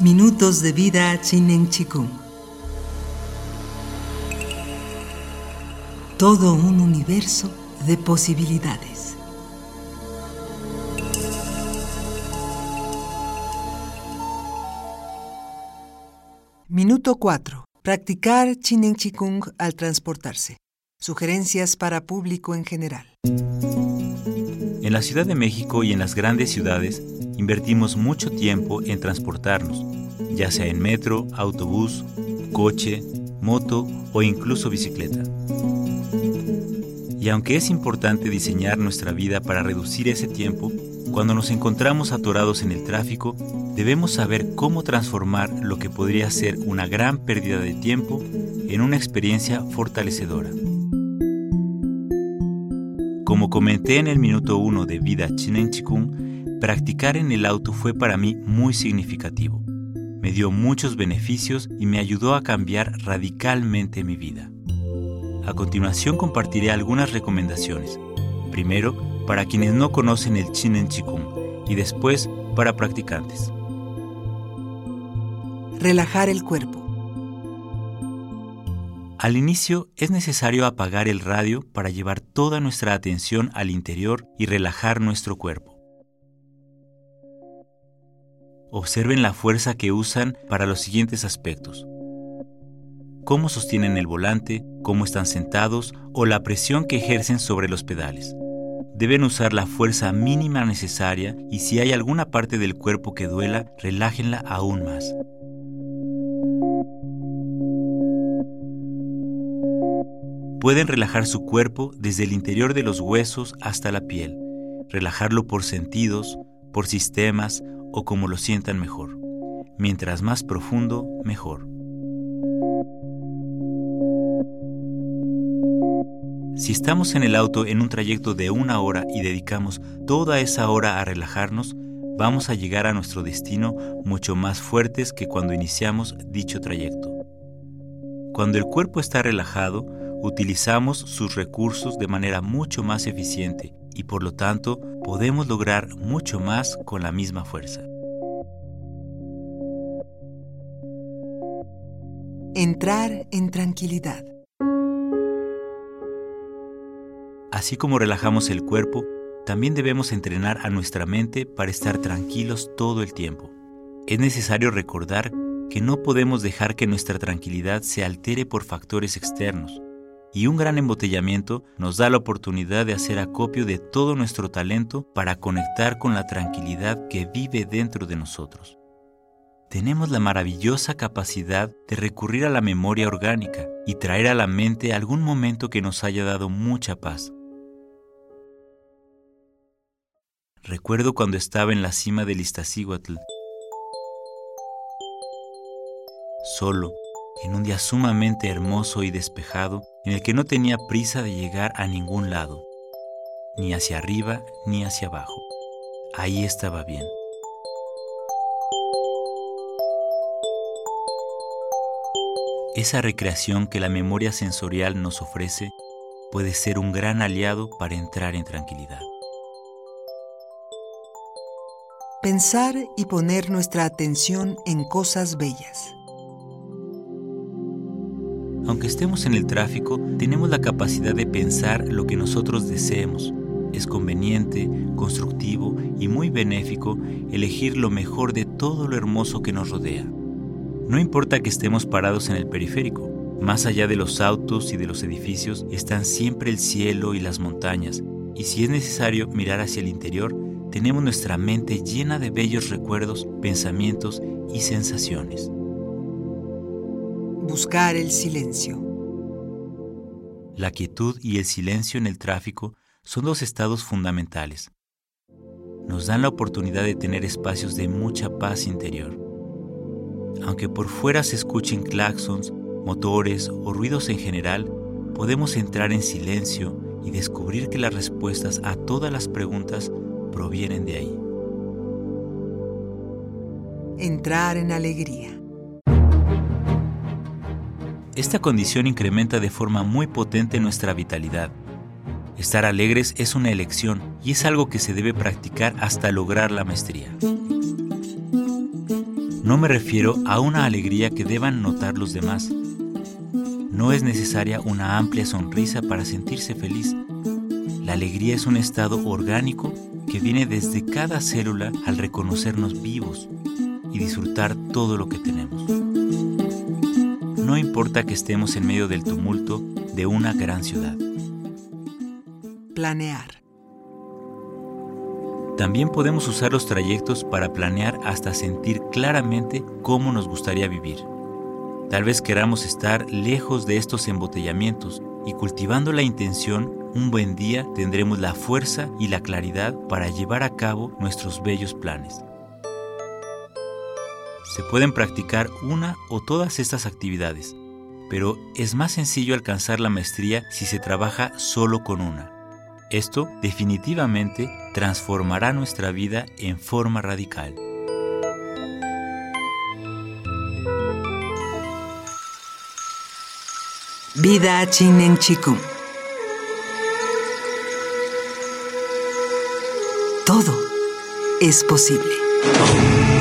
Minutos de vida Chinen Chikung. Todo un universo de posibilidades. Minuto 4. Practicar Chinen Chikung al transportarse. Sugerencias para público en general. En la Ciudad de México y en las grandes ciudades invertimos mucho tiempo en transportarnos, ya sea en metro, autobús, coche, moto o incluso bicicleta. Y aunque es importante diseñar nuestra vida para reducir ese tiempo, cuando nos encontramos atorados en el tráfico, debemos saber cómo transformar lo que podría ser una gran pérdida de tiempo en una experiencia fortalecedora. Como comenté en el minuto 1 de Vida Chinen Chikung, practicar en el auto fue para mí muy significativo. Me dio muchos beneficios y me ayudó a cambiar radicalmente mi vida. A continuación compartiré algunas recomendaciones. Primero, para quienes no conocen el Chinen Chikung y después para practicantes. Relajar el cuerpo. Al inicio es necesario apagar el radio para llevar toda nuestra atención al interior y relajar nuestro cuerpo. Observen la fuerza que usan para los siguientes aspectos. Cómo sostienen el volante, cómo están sentados o la presión que ejercen sobre los pedales. Deben usar la fuerza mínima necesaria y si hay alguna parte del cuerpo que duela, relájenla aún más. Pueden relajar su cuerpo desde el interior de los huesos hasta la piel, relajarlo por sentidos, por sistemas o como lo sientan mejor. Mientras más profundo, mejor. Si estamos en el auto en un trayecto de una hora y dedicamos toda esa hora a relajarnos, vamos a llegar a nuestro destino mucho más fuertes que cuando iniciamos dicho trayecto. Cuando el cuerpo está relajado, utilizamos sus recursos de manera mucho más eficiente y por lo tanto podemos lograr mucho más con la misma fuerza. Entrar en tranquilidad. Así como relajamos el cuerpo, también debemos entrenar a nuestra mente para estar tranquilos todo el tiempo. Es necesario recordar que no podemos dejar que nuestra tranquilidad se altere por factores externos, y un gran embotellamiento nos da la oportunidad de hacer acopio de todo nuestro talento para conectar con la tranquilidad que vive dentro de nosotros. Tenemos la maravillosa capacidad de recurrir a la memoria orgánica y traer a la mente algún momento que nos haya dado mucha paz. Recuerdo cuando estaba en la cima del Iztaccíhuatl, solo, en un día sumamente hermoso y despejado, en el que no tenía prisa de llegar a ningún lado, ni hacia arriba ni hacia abajo. Ahí estaba bien. Esa recreación que la memoria sensorial nos ofrece puede ser un gran aliado para entrar en tranquilidad. Pensar y poner nuestra atención en cosas bellas. Aunque estemos en el tráfico, tenemos la capacidad de pensar lo que nosotros deseemos. Es conveniente, constructivo y muy benéfico elegir lo mejor de todo lo hermoso que nos rodea. No importa que estemos parados en el periférico, más allá de los autos y de los edificios están siempre el cielo y las montañas, y si es necesario mirar hacia el interior, tenemos nuestra mente llena de bellos recuerdos, pensamientos y sensaciones buscar el silencio. La quietud y el silencio en el tráfico son dos estados fundamentales. Nos dan la oportunidad de tener espacios de mucha paz interior. Aunque por fuera se escuchen claxons, motores o ruidos en general, podemos entrar en silencio y descubrir que las respuestas a todas las preguntas provienen de ahí. Entrar en alegría. Esta condición incrementa de forma muy potente nuestra vitalidad. Estar alegres es una elección y es algo que se debe practicar hasta lograr la maestría. No me refiero a una alegría que deban notar los demás. No es necesaria una amplia sonrisa para sentirse feliz. La alegría es un estado orgánico que viene desde cada célula al reconocernos vivos y disfrutar todo lo que tenemos. No importa que estemos en medio del tumulto de una gran ciudad. Planear. También podemos usar los trayectos para planear hasta sentir claramente cómo nos gustaría vivir. Tal vez queramos estar lejos de estos embotellamientos y cultivando la intención, un buen día tendremos la fuerza y la claridad para llevar a cabo nuestros bellos planes. Se pueden practicar una o todas estas actividades, pero es más sencillo alcanzar la maestría si se trabaja solo con una. Esto definitivamente transformará nuestra vida en forma radical. Vida Chinen Chikung. Todo es posible.